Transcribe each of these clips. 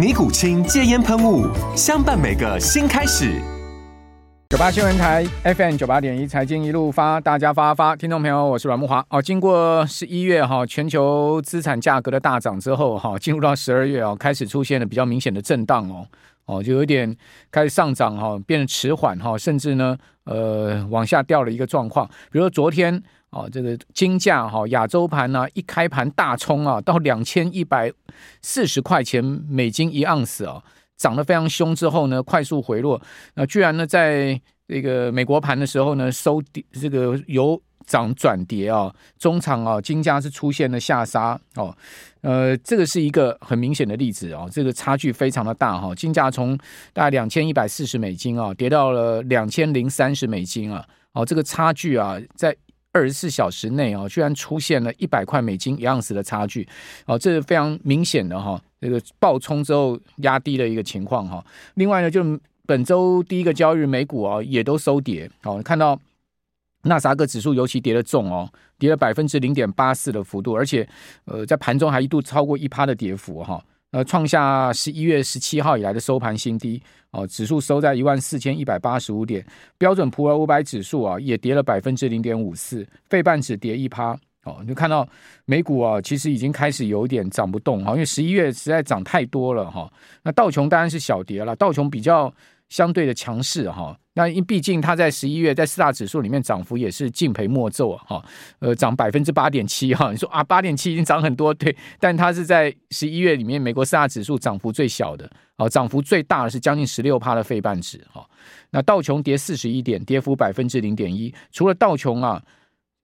尼古清戒烟喷雾，相伴每个新开始。九八新闻台 FM 九八点一，财经一路发，大家发发。听众朋友，我是阮慕华。哦，经过十一月哈全球资产价格的大涨之后哈，进入到十二月哦，开始出现了比较明显的震荡哦哦，就有点开始上涨哈，变得迟缓哈，甚至呢呃往下掉了一个状况。比如说昨天。哦，这个金价哈，亚洲盘呢，一开盘大冲啊，到两千一百四十块钱美金一盎司啊，涨得非常凶之后呢，快速回落。那居然呢，在这个美国盘的时候呢，收跌，这个由涨转跌啊，中场啊，金价是出现了下杀哦。呃，这个是一个很明显的例子啊，这个差距非常的大哈。金价从大概两千一百四十美金啊，跌到了两千零三十美金啊，哦，这个差距啊，在二十四小时内啊，居然出现了一百块美金一盎司的差距，哦，这是非常明显的哈，这个暴冲之后压低的一个情况哈。另外呢，就本周第一个交易日美股啊，也都收跌，哦，看到纳斯达克指数尤其跌得重哦，跌了百分之零点八四的幅度，而且呃，在盘中还一度超过一趴的跌幅哈。呃，创下十一月十七号以来的收盘新低哦，指数收在一万四千一百八十五点，标准普尔五百指数啊也跌了百分之零点五四，费半指跌一趴哦，你就看到美股啊其实已经开始有点涨不动哈，因为十一月实在涨太多了哈。那道琼当然是小跌了，道琼比较相对的强势哈。那因毕竟它在十一月在四大指数里面涨幅也是敬陪末座哈，呃，涨百分之八点七哈。你说啊，八点七已经涨很多，对，但它是在十一月里面美国四大指数涨幅最小的，哦，涨幅最大的是将近十六趴的费半指哈。那道琼跌四十一点，跌幅百分之零点一，除了道琼啊，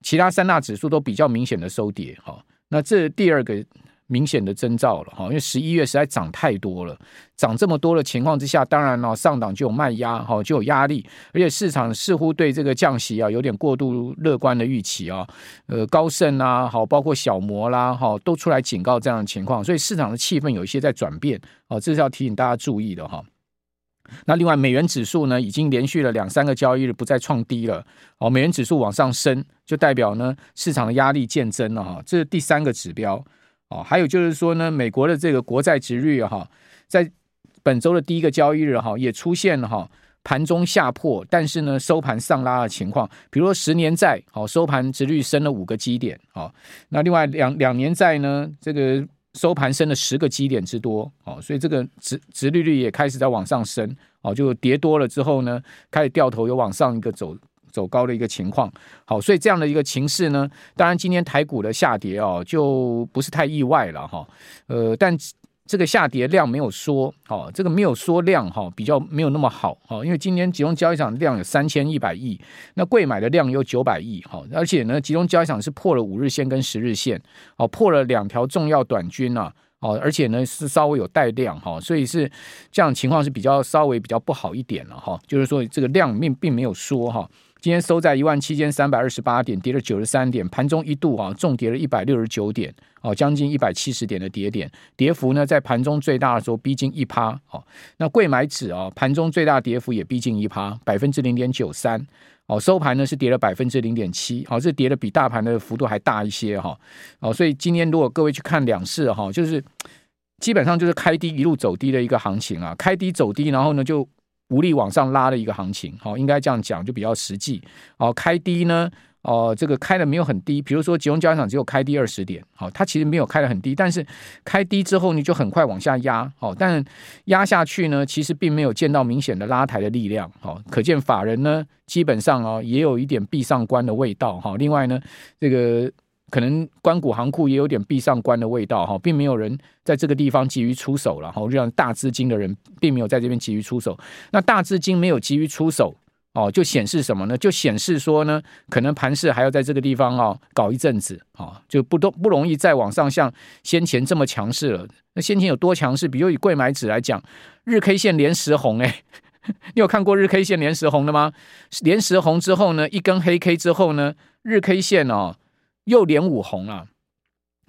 其他三大指数都比较明显的收跌哈。那这第二个。明显的征兆了哈，因为十一月实在涨太多了，涨这么多的情况之下，当然了，上档就有卖压哈，就有压力，而且市场似乎对这个降息啊有点过度乐观的预期啊，呃，高盛啊，好，包括小摩啦，哈，都出来警告这样的情况，所以市场的气氛有一些在转变，哦，这是要提醒大家注意的哈。那另外，美元指数呢，已经连续了两三个交易日不再创低了，哦，美元指数往上升，就代表呢市场的压力渐增了哈，这是第三个指标。哦，还有就是说呢，美国的这个国债殖率哈，在本周的第一个交易日哈，也出现了哈盘中下破，但是呢收盘上拉的情况。比如说十年债，好收盘殖率升了五个基点，好，那另外两两年债呢，这个收盘升了十个基点之多，哦，所以这个殖殖利率也开始在往上升，哦，就跌多了之后呢，开始掉头又往上一个走。走高的一个情况，好，所以这样的一个情势呢，当然今天台股的下跌哦，就不是太意外了哈，呃，但这个下跌量没有缩，哦，这个没有缩量哈，比较没有那么好哈，因为今天集中交易场量有三千一百亿，那贵买的量有九百亿哈，而且呢，集中交易场是破了五日线跟十日线，哦，破了两条重要短均呐，哦，而且呢是稍微有带量哈，所以是这样情况是比较稍微比较不好一点了哈，就是说这个量并并没有缩哈。今天收在一万七千三百二十八点，跌了九十三点，盘中一度啊重跌了一百六十九点，哦，将近一百七十点的跌点，跌幅呢在盘中最大的时候逼近一趴，哦，那贵买指啊盘中最大跌幅也逼近一趴，百分之零点九三，哦，收盘呢是跌了百分之零点七，哦，这跌的比大盘的幅度还大一些哈，哦，所以今天如果各位去看两市哈，就是基本上就是开低一路走低的一个行情啊，开低走低，然后呢就。无力往上拉的一个行情，好，应该这样讲就比较实际。哦，开低呢，哦，这个开的没有很低，比如说集中交易场只有开低二十点，好，它其实没有开的很低，但是开低之后你就很快往下压，好，但压下去呢，其实并没有见到明显的拉抬的力量，好，可见法人呢基本上哦也有一点闭上关的味道，哈，另外呢，这个可能官股行库也有点闭上关的味道，哈，并没有人在这个地方急于出手了，哈，让大资金的人并没有在这边急于出手，那大资金没有急于出手。哦，就显示什么呢？就显示说呢，可能盘势还要在这个地方哦搞一阵子啊、哦，就不都不容易再往上像先前这么强势了。那先前有多强势？比如以贵买指来讲，日 K 线连十红哎，你有看过日 K 线连十红的吗？连十红之后呢，一根黑 K 之后呢，日 K 线哦又连五红了。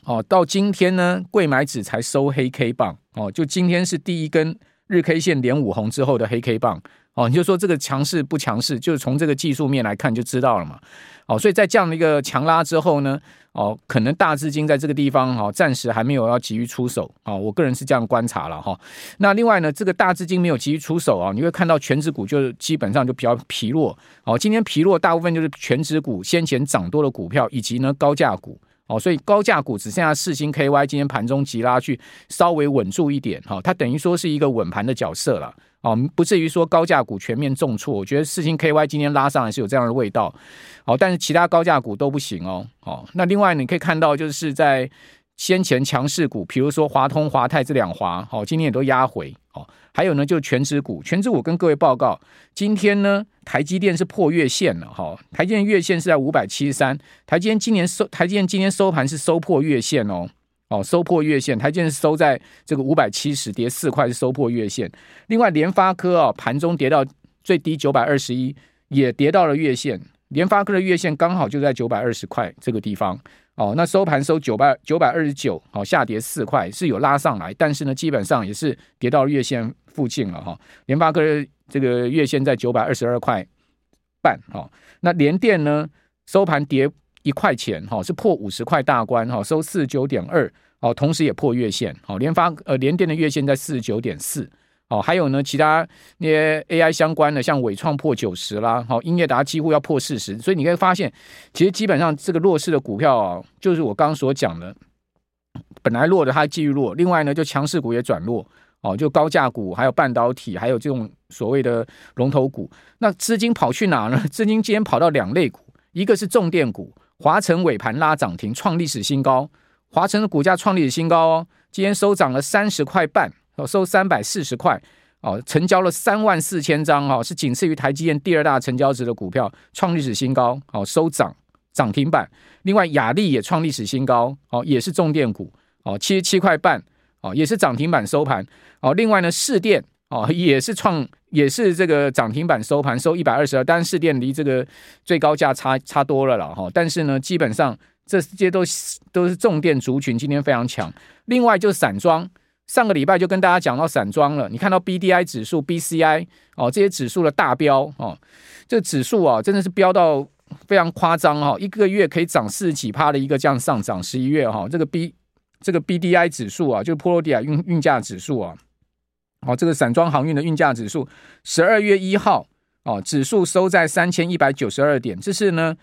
哦，到今天呢，柜买指才收黑 K 棒哦，就今天是第一根日 K 线连五红之后的黑 K 棒。哦，你就说这个强势不强势，就是从这个技术面来看就知道了嘛。哦，所以在这样的一个强拉之后呢，哦，可能大资金在这个地方哈，暂时还没有要急于出手啊。我个人是这样观察了哈。那另外呢，这个大资金没有急于出手啊，你会看到全职股就基本上就比较疲弱。哦，今天疲弱大部分就是全职股先前涨多的股票，以及呢高价股。哦，所以高价股只剩下四星 KY 今天盘中急拉去稍微稳住一点哈，它等于说是一个稳盘的角色了。哦，不至于说高价股全面重挫，我觉得四星 KY 今天拉上来是有这样的味道，哦，但是其他高价股都不行哦，哦，那另外你可以看到就是在先前强势股，比如说华通、华泰这两华，哦，今天也都压回，哦，还有呢就权值股，权值股跟各位报告，今天呢台积电是破月线了，哈、台积电月线是在五百七十三，台积电今年收台积电今天收盘是收破月线哦。哦，收破月线，台积电收在这个五百七十，跌四块是收破月线。另外，联发科啊，盘中跌到最低九百二十一，也跌到了月线。联发科的月线刚好就在九百二十块这个地方。哦，那收盘收九百九百二十九，好，下跌四块，是有拉上来，但是呢，基本上也是跌到月线附近了哈、哦。联发科这个月线在九百二十二块半，哦，那联电呢，收盘跌。一块钱哈是破五十块大关哈，收四十九点二哦，同时也破月线好，联发呃联电的月线在四十九点四哦，还有呢其他那些 AI 相关的，像纬创破九十啦，好，英业达几乎要破四十，所以你可以发现，其实基本上这个弱势的股票啊，就是我刚刚所讲的，本来弱的它继续弱，另外呢就强势股也转弱哦，就高价股还有半导体，还有这种所谓的龙头股，那资金跑去哪呢？资金今天跑到两类股，一个是重电股。华城尾盘拉涨停，创历史新高。华城的股价创历史新高哦，今天收涨了三十块半，哦，收三百四十块，哦，成交了三万四千张，哦，是仅次于台积电第二大成交值的股票，创历史新高，哦，收涨涨停板。另外，亚力也创历史新高，哦，也是重电股，哦，七十七块半，哦，也是涨停板收盘，哦，另外呢，市电。哦，也是创，也是这个涨停板收盘收一百二十二，但是电离这个最高价差差多了了哈。但是呢，基本上这些都都是重电族群，今天非常强。另外就是散装，上个礼拜就跟大家讲到散装了。你看到 BDI 指数、BCI 哦这些指数的大飙哦，这指数啊真的是飙到非常夸张哈，一个月可以涨四十几趴的一个这样上涨。十一月哈，这个 B 这个 BDI 指数啊，就是波罗的海运运价指数啊。哦，这个散装航运的运价指数，十二月一号哦，指数收在三千一百九十二点，这是呢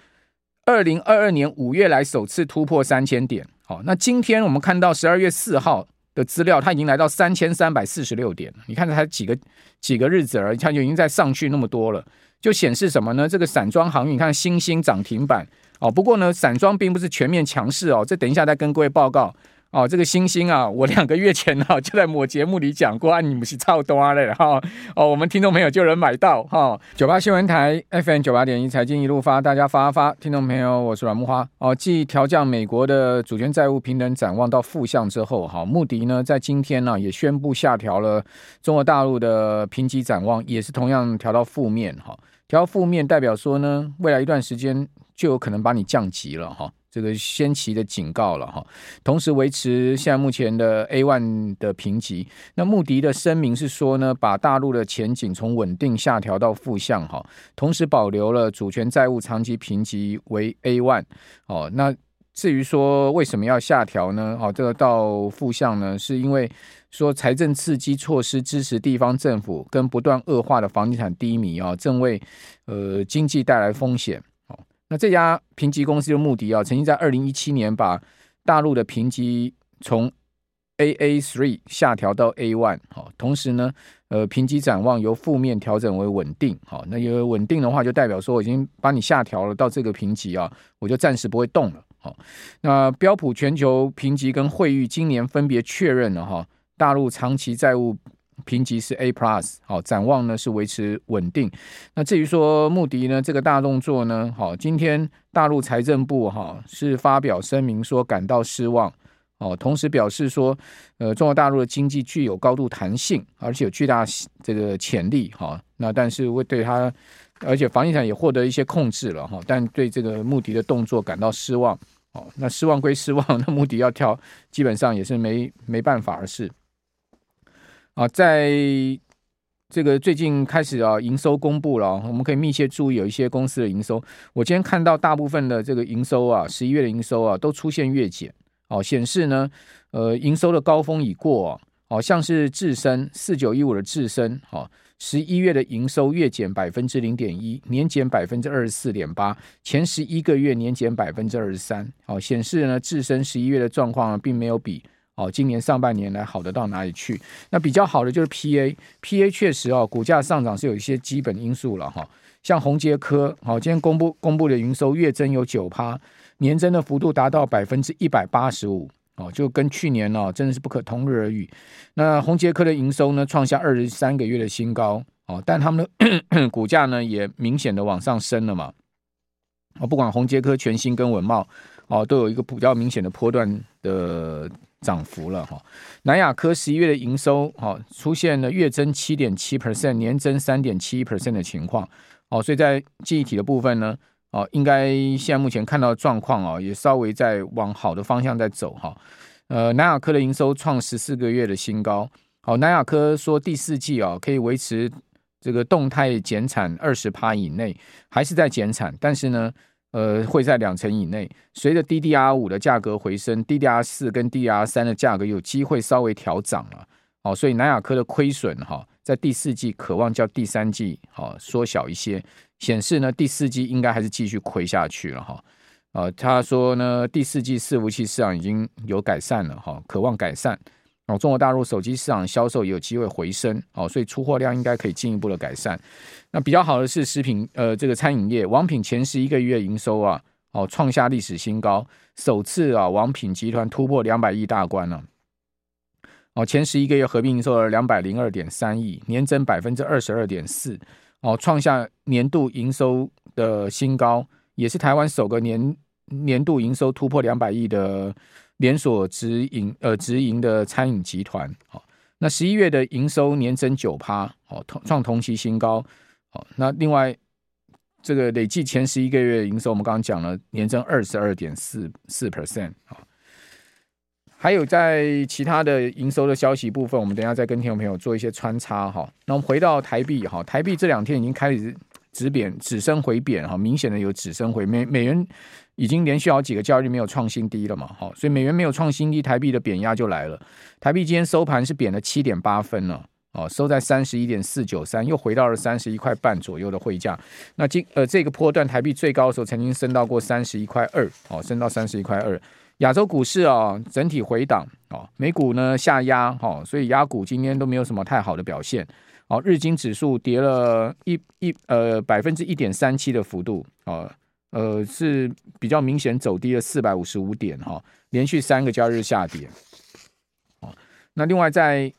二零二二年五月来首次突破三千点。好，那今天我们看到十二月四号的资料，它已经来到三千三百四十六点。你看它几个几个日子而已，它就已经在上去那么多了，就显示什么呢？这个散装航运，你看新兴涨停板哦。不过呢，散装并不是全面强势哦，这等一下再跟各位报告。哦，这个星星啊，我两个月前呢、啊、就在某节目里讲过，啊，你们是超多的哈。哦，我们听众朋友就能买到哈。九八新闻台 FM 九八点一财经一路发，大家发发。听众朋友，我是阮木花。哦，继调降美国的主权债务平等展望到负向之后，哈，穆迪呢在今天呢、啊、也宣布下调了中国大陆的评级展望，也是同样调到负面哈。调到负面代表说呢，未来一段时间就有可能把你降级了哈。这个先期的警告了哈，同时维持现在目前的 A one 的评级。那穆迪的声明是说呢，把大陆的前景从稳定下调到负向哈，同时保留了主权债务长期评级为 A one。哦，那至于说为什么要下调呢？哦，这个到负向呢，是因为说财政刺激措施支持地方政府跟不断恶化的房地产低迷啊，正为呃经济带来风险。那这家评级公司的目的啊，曾经在二零一七年把大陆的评级从 AA three 下调到 A one，好，同时呢，呃，评级展望由负面调整为稳定，好，那因为稳定的话，就代表说我已经把你下调了到这个评级啊，我就暂时不会动了，好，那标普全球评级跟惠誉今年分别确认了哈，大陆长期债务。评级是 A plus，好，展望呢是维持稳定。那至于说穆迪呢这个大动作呢，好，今天大陆财政部哈是发表声明说感到失望，哦，同时表示说，呃，中国大陆的经济具有高度弹性，而且有巨大这个潜力，哈，那但是会对它，而且房地产也获得一些控制了，哈，但对这个穆迪的动作感到失望，哦，那失望归失望，那穆迪要跳，基本上也是没没办法的事。啊，在这个最近开始啊，营收公布了，我们可以密切注意有一些公司的营收。我今天看到大部分的这个营收啊，十一月的营收啊，都出现月减，哦，显示呢，呃，营收的高峰已过啊，好像是智伸四九一五的智伸，好，十一月的营收月减百分之零点一，年减百分之二十四点八，前十一个月年减百分之二十三，好，显示呢，智伸十一月的状况并没有比。哦，今年上半年来好的到哪里去？那比较好的就是 PA，PA 确实哦，股价上涨是有一些基本因素了哈。像宏捷科，好，今天公布公布的营收月增有九趴，年增的幅度达到百分之一百八十五，哦，就跟去年哦真的是不可同日而语。那宏捷科的营收呢，创下二十三个月的新高，哦，但他们的 股价呢也明显的往上升了嘛。哦，不管宏捷科、全新跟文茂，哦，都有一个比较明显的波段的。涨幅了哈，南亚科十一月的营收哈出现了月增七点七 percent，年增三点七 percent 的情况哦，所以在记忆体的部分呢哦，应该现在目前看到的状况啊，也稍微在往好的方向在走哈。呃，南亚科的营收创十四个月的新高，好，南亚科说第四季啊可以维持这个动态减产二十趴以内，还是在减产，但是呢。呃，会在两成以内。随着 DDR 五的价格回升，DDR 四跟 DDR 三的价格有机会稍微调涨了。哦，所以南亚科的亏损哈，在第四季渴望较第三季好缩小一些，显示呢第四季应该还是继续亏下去了哈。呃，他说呢第四季伺服器市场已经有改善了哈，渴望改善。哦，中国大陆手机市场销售也有机会回升，哦，所以出货量应该可以进一步的改善。那比较好的是食品，呃，这个餐饮业，王品前十一个月营收啊，哦，创下历史新高，首次啊，王品集团突破两百亿大关了。哦，前十一个月合并营收额两百零二点三亿，年增百分之二十二点四，哦，创下年度营收的新高，也是台湾首个年年度营收突破两百亿的。连锁直营呃直营的餐饮集团，好，那十一月的营收年增九趴，哦，同创同期新高，好，那另外这个累计前十一个月营收，我们刚刚讲了年增二十二点四四 percent，好，还有在其他的营收的消息部分，我们等一下再跟听众朋友做一些穿插哈。那我们回到台币哈，台币这两天已经开始止贬止升回贬哈，明显的有止升回美美元。已经连续好几个交易日没有创新低了嘛，好，所以美元没有创新低，台币的贬压就来了。台币今天收盘是贬了七点八分了，哦，收在三十一点四九三，又回到了三十一块半左右的汇价。那今呃这个波段台币最高的时候曾经升到过三十一块二，哦，升到三十一块二。亚洲股市啊整体回档，哦，美股呢下压，哦，所以压股今天都没有什么太好的表现。哦，日经指数跌了一一呃百分之一点三七的幅度，哦。呃，是比较明显走低了四百五十五点哈，连续三个交易日下跌。哦，那另外在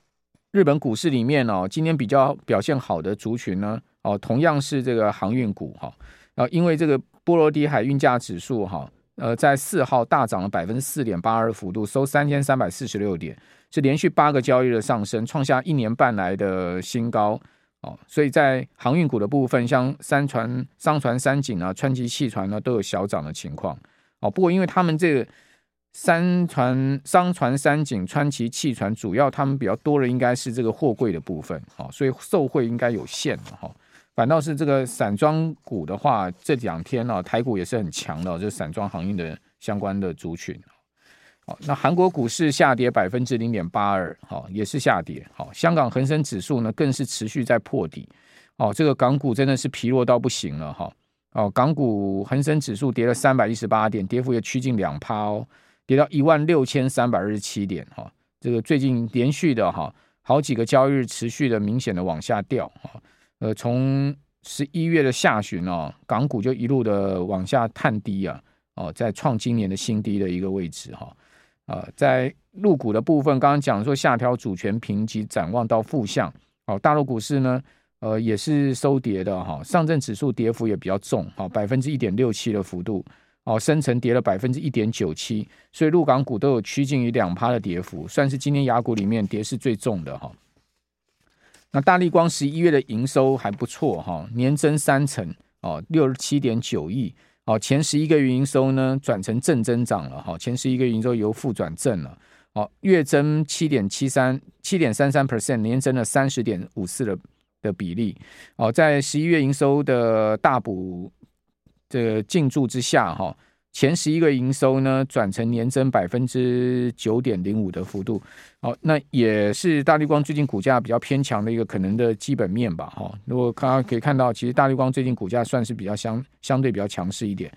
日本股市里面哦，今天比较表现好的族群呢，哦，同样是这个航运股哈，啊，因为这个波罗的海运价指数哈，呃，在四号大涨了百分之四点八二幅度，收三千三百四十六点，是连续八个交易日的上升，创下一年半来的新高。哦，所以在航运股的部分，像三船、商船、三井啊、川崎汽船呢，都有小涨的情况。哦，不过因为他们这个三船、商船、三井、川崎汽船，主要他们比较多的应该是这个货柜的部分。哦，所以受惠应该有限哈。反倒是这个散装股的话，这两天呢，台股也是很强的，就是散装航运的相关的族群。好，那韩国股市下跌百分之零点八二，好，也是下跌。好，香港恒生指数呢，更是持续在破底。哦，这个港股真的是疲弱到不行了哈。哦，港股恒生指数跌了三百一十八点，跌幅也趋近两趴哦，跌到一万六千三百二十七点哈。这个最近连续的哈好几个交易日持续的明显的往下掉哈。呃，从十一月的下旬哦，港股就一路的往下探低啊，哦，在创今年的新低的一个位置哈。啊，在入股的部分，刚刚讲说下调主权评级展望到负向。哦，大陆股市呢，呃，也是收跌的哈。上证指数跌幅也比较重，好，百分之一点六七的幅度。哦，深成跌了百分之一点九七，所以陆港股都有趋近于两趴的跌幅，算是今天亚股里面跌势最重的哈。那大立光十一月的营收还不错哈，年增三成哦，六十七点九亿哦，前十一个月营收呢转成正增长了哈，前十一个月营收由负转正了，哦，月增七点七三七点三三 percent，年增了三十点五四的的比例哦，在十一月营收的大补的进驻之下哈。前十一个营收呢，转成年增百分之九点零五的幅度，好，那也是大绿光最近股价比较偏强的一个可能的基本面吧，哈。如果大家可以看到，其实大绿光最近股价算是比较相相对比较强势一点。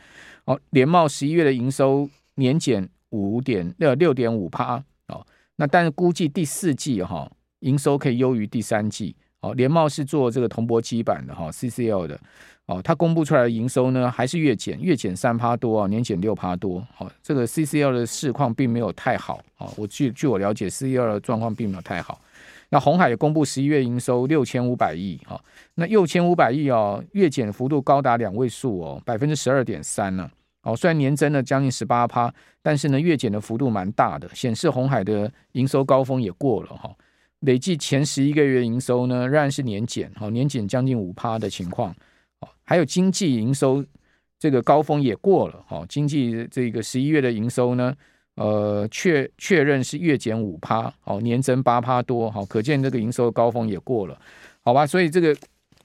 好，联茂十一月的营收年减五点六六点五趴，哦，那但是估计第四季哈营收可以优于第三季。好，联茂是做这个铜箔基板的哈，CCL 的。哦，它公布出来的营收呢，还是月减，月减三趴多啊，年减六趴多。好，这个 CCL 的市况并没有太好。啊，我据据我了解，CCL 的状况并没有太好。那鸿海也公布十一月营收六千五百亿，哈，那六千五百亿哦，月减幅度高达两位数哦，百分之十二点三呢。哦，虽然年增了将近十八趴，但是呢，月减的幅度蛮大的，显示红海的营收高峰也过了哈。累计前十一个月营收呢，仍然是年减，哦，年减将近五趴的情况。还有经济营收这个高峰也过了，哈，经济这个十一月的营收呢，呃，确确认是月减五趴，哦，年增八趴多，好，可见这个营收的高峰也过了，好吧，所以这个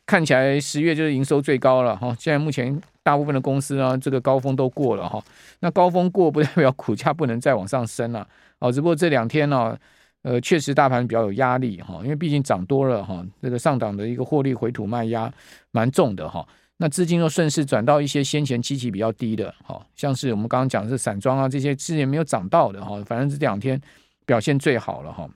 看起来十月就是营收最高了，哈，现在目前大部分的公司呢，这个高峰都过了，哈，那高峰过不代表股价不能再往上升了，哦，只不过这两天呢，呃，确实大盘比较有压力，哈，因为毕竟涨多了，哈，这个上档的一个获利回吐卖压蛮重的，哈。那资金又顺势转到一些先前基期比较低的，哈，像是我们刚刚讲的是散装啊，这些之前没有涨到的，哈，反正这两天表现最好了，哈。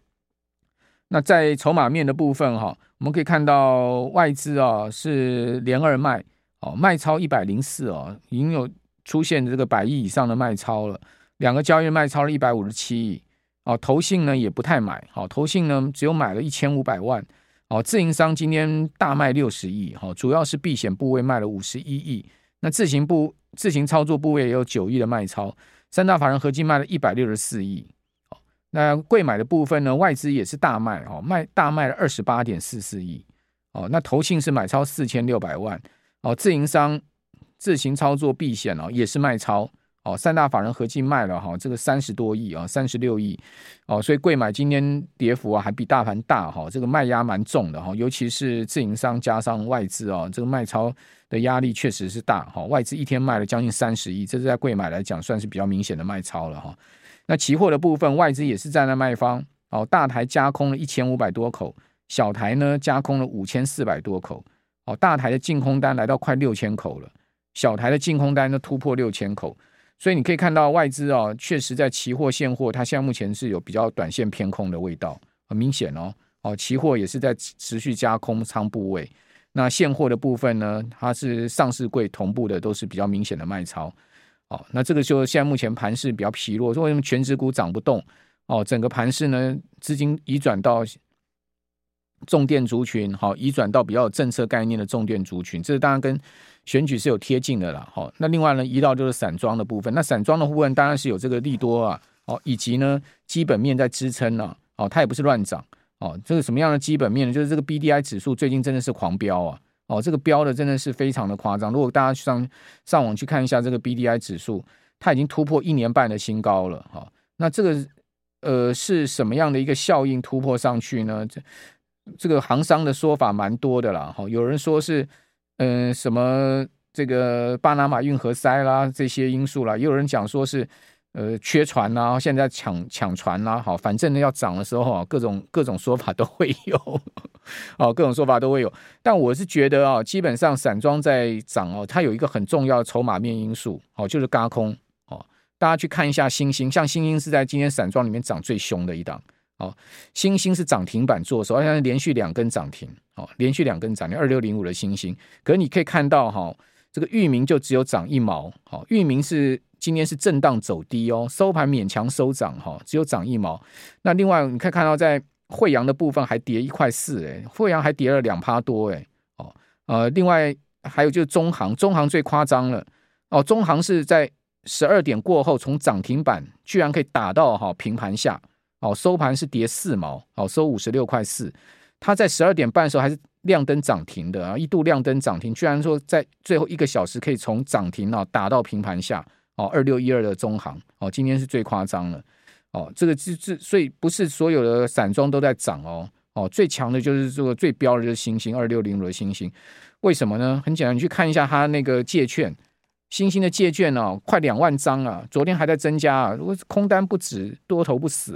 那在筹码面的部分，哈，我们可以看到外资啊是连二卖，哦，卖超一百零四哦，已经有出现这个百亿以上的卖超了，两个交易卖超了一百五十七亿，哦，投信呢也不太买，好，投信呢只有买了一千五百万。哦，自营商今天大卖六十亿，哈，主要是避险部位卖了五十一亿，那自行部自行操作部位也有九亿的卖超，三大法人合计卖了一百六十四亿，哦，那贵买的部分呢，外资也是大卖，哦，卖大卖了二十八点四四亿，哦，那投信是买超四千六百万，哦，自营商自行操作避险哦，也是卖超。哦，三大法人合计卖了哈，这个三十多亿啊，三十六亿哦，所以贵买今天跌幅啊还比大盘大哈，这个卖压蛮重的哈，尤其是自营商加上外资啊，这个卖超的压力确实是大哈，外资一天卖了将近三十亿，这是在贵买来讲算是比较明显的卖超了哈。那期货的部分，外资也是站在卖方哦，大台加空了一千五百多口，小台呢加空了五千四百多口哦，大台的净空单来到快六千口了，小台的净空单呢突破六千口。所以你可以看到外资啊，确实在期货现货，它现在目前是有比较短线偏空的味道，很明显哦。哦，期货也是在持续加空仓部位。那现货的部分呢，它是上市柜同步的，都是比较明显的卖超。哦，那这个就现在目前盘势比较疲弱，说为什么全指股涨不动？哦，整个盘势呢，资金移转到重电族群，好，移转到比较有政策概念的重电族群，这是当然跟。选举是有贴近的啦，好，那另外呢，移到就是散装的部分，那散装的部分当然是有这个利多啊，哦，以及呢基本面在支撑呢，哦，它也不是乱涨，哦，这个什么样的基本面呢？就是这个 BDI 指数最近真的是狂飙啊，哦，这个飙的真的是非常的夸张。如果大家上上网去看一下这个 BDI 指数，它已经突破一年半的新高了，哈，那这个呃是什么样的一个效应突破上去呢？这这个行商的说法蛮多的啦，哈，有人说是。嗯，什么这个巴拿马运河塞啦，这些因素啦，也有人讲说是呃，缺船呐，现在抢抢船呐，好，反正呢要涨的时候啊，各种各种说法都会有，哦，各种说法都会有。但我是觉得啊，基本上散装在涨哦，它有一个很重要的筹码面因素，哦，就是轧空哦。大家去看一下新兴，像新兴是在今天散装里面涨最凶的一档，哦，新兴是涨停板做手，好像连续两根涨停，哦，连续两根涨停，二六零五的新兴。可是你可以看到哈，这个域名就只有涨一毛，好，域名是。今天是震荡走低哦，收盘勉强收涨哈，只有涨一毛。那另外你可以看到，在惠阳的部分还跌一块四，哎，惠阳还跌了两趴多，哎，哦，呃，另外还有就是中行，中行最夸张了哦，中行是在十二点过后从涨停板居然可以打到哈平盘下，哦，收盘是跌四毛，哦，收五十六块四。它在十二点半的时候还是亮灯涨停的啊，一度亮灯涨停，居然说在最后一个小时可以从涨停啊打到平盘下。哦，二六一二的中行哦，今天是最夸张了哦，这个这这，所以不是所有的散装都在涨哦哦，最强的就是这个最标的就是星星二六零五的星星，为什么呢？很简单，你去看一下它那个借券，星星的借券哦，快两万张啊，昨天还在增加啊，如果空单不止，多头不死啊。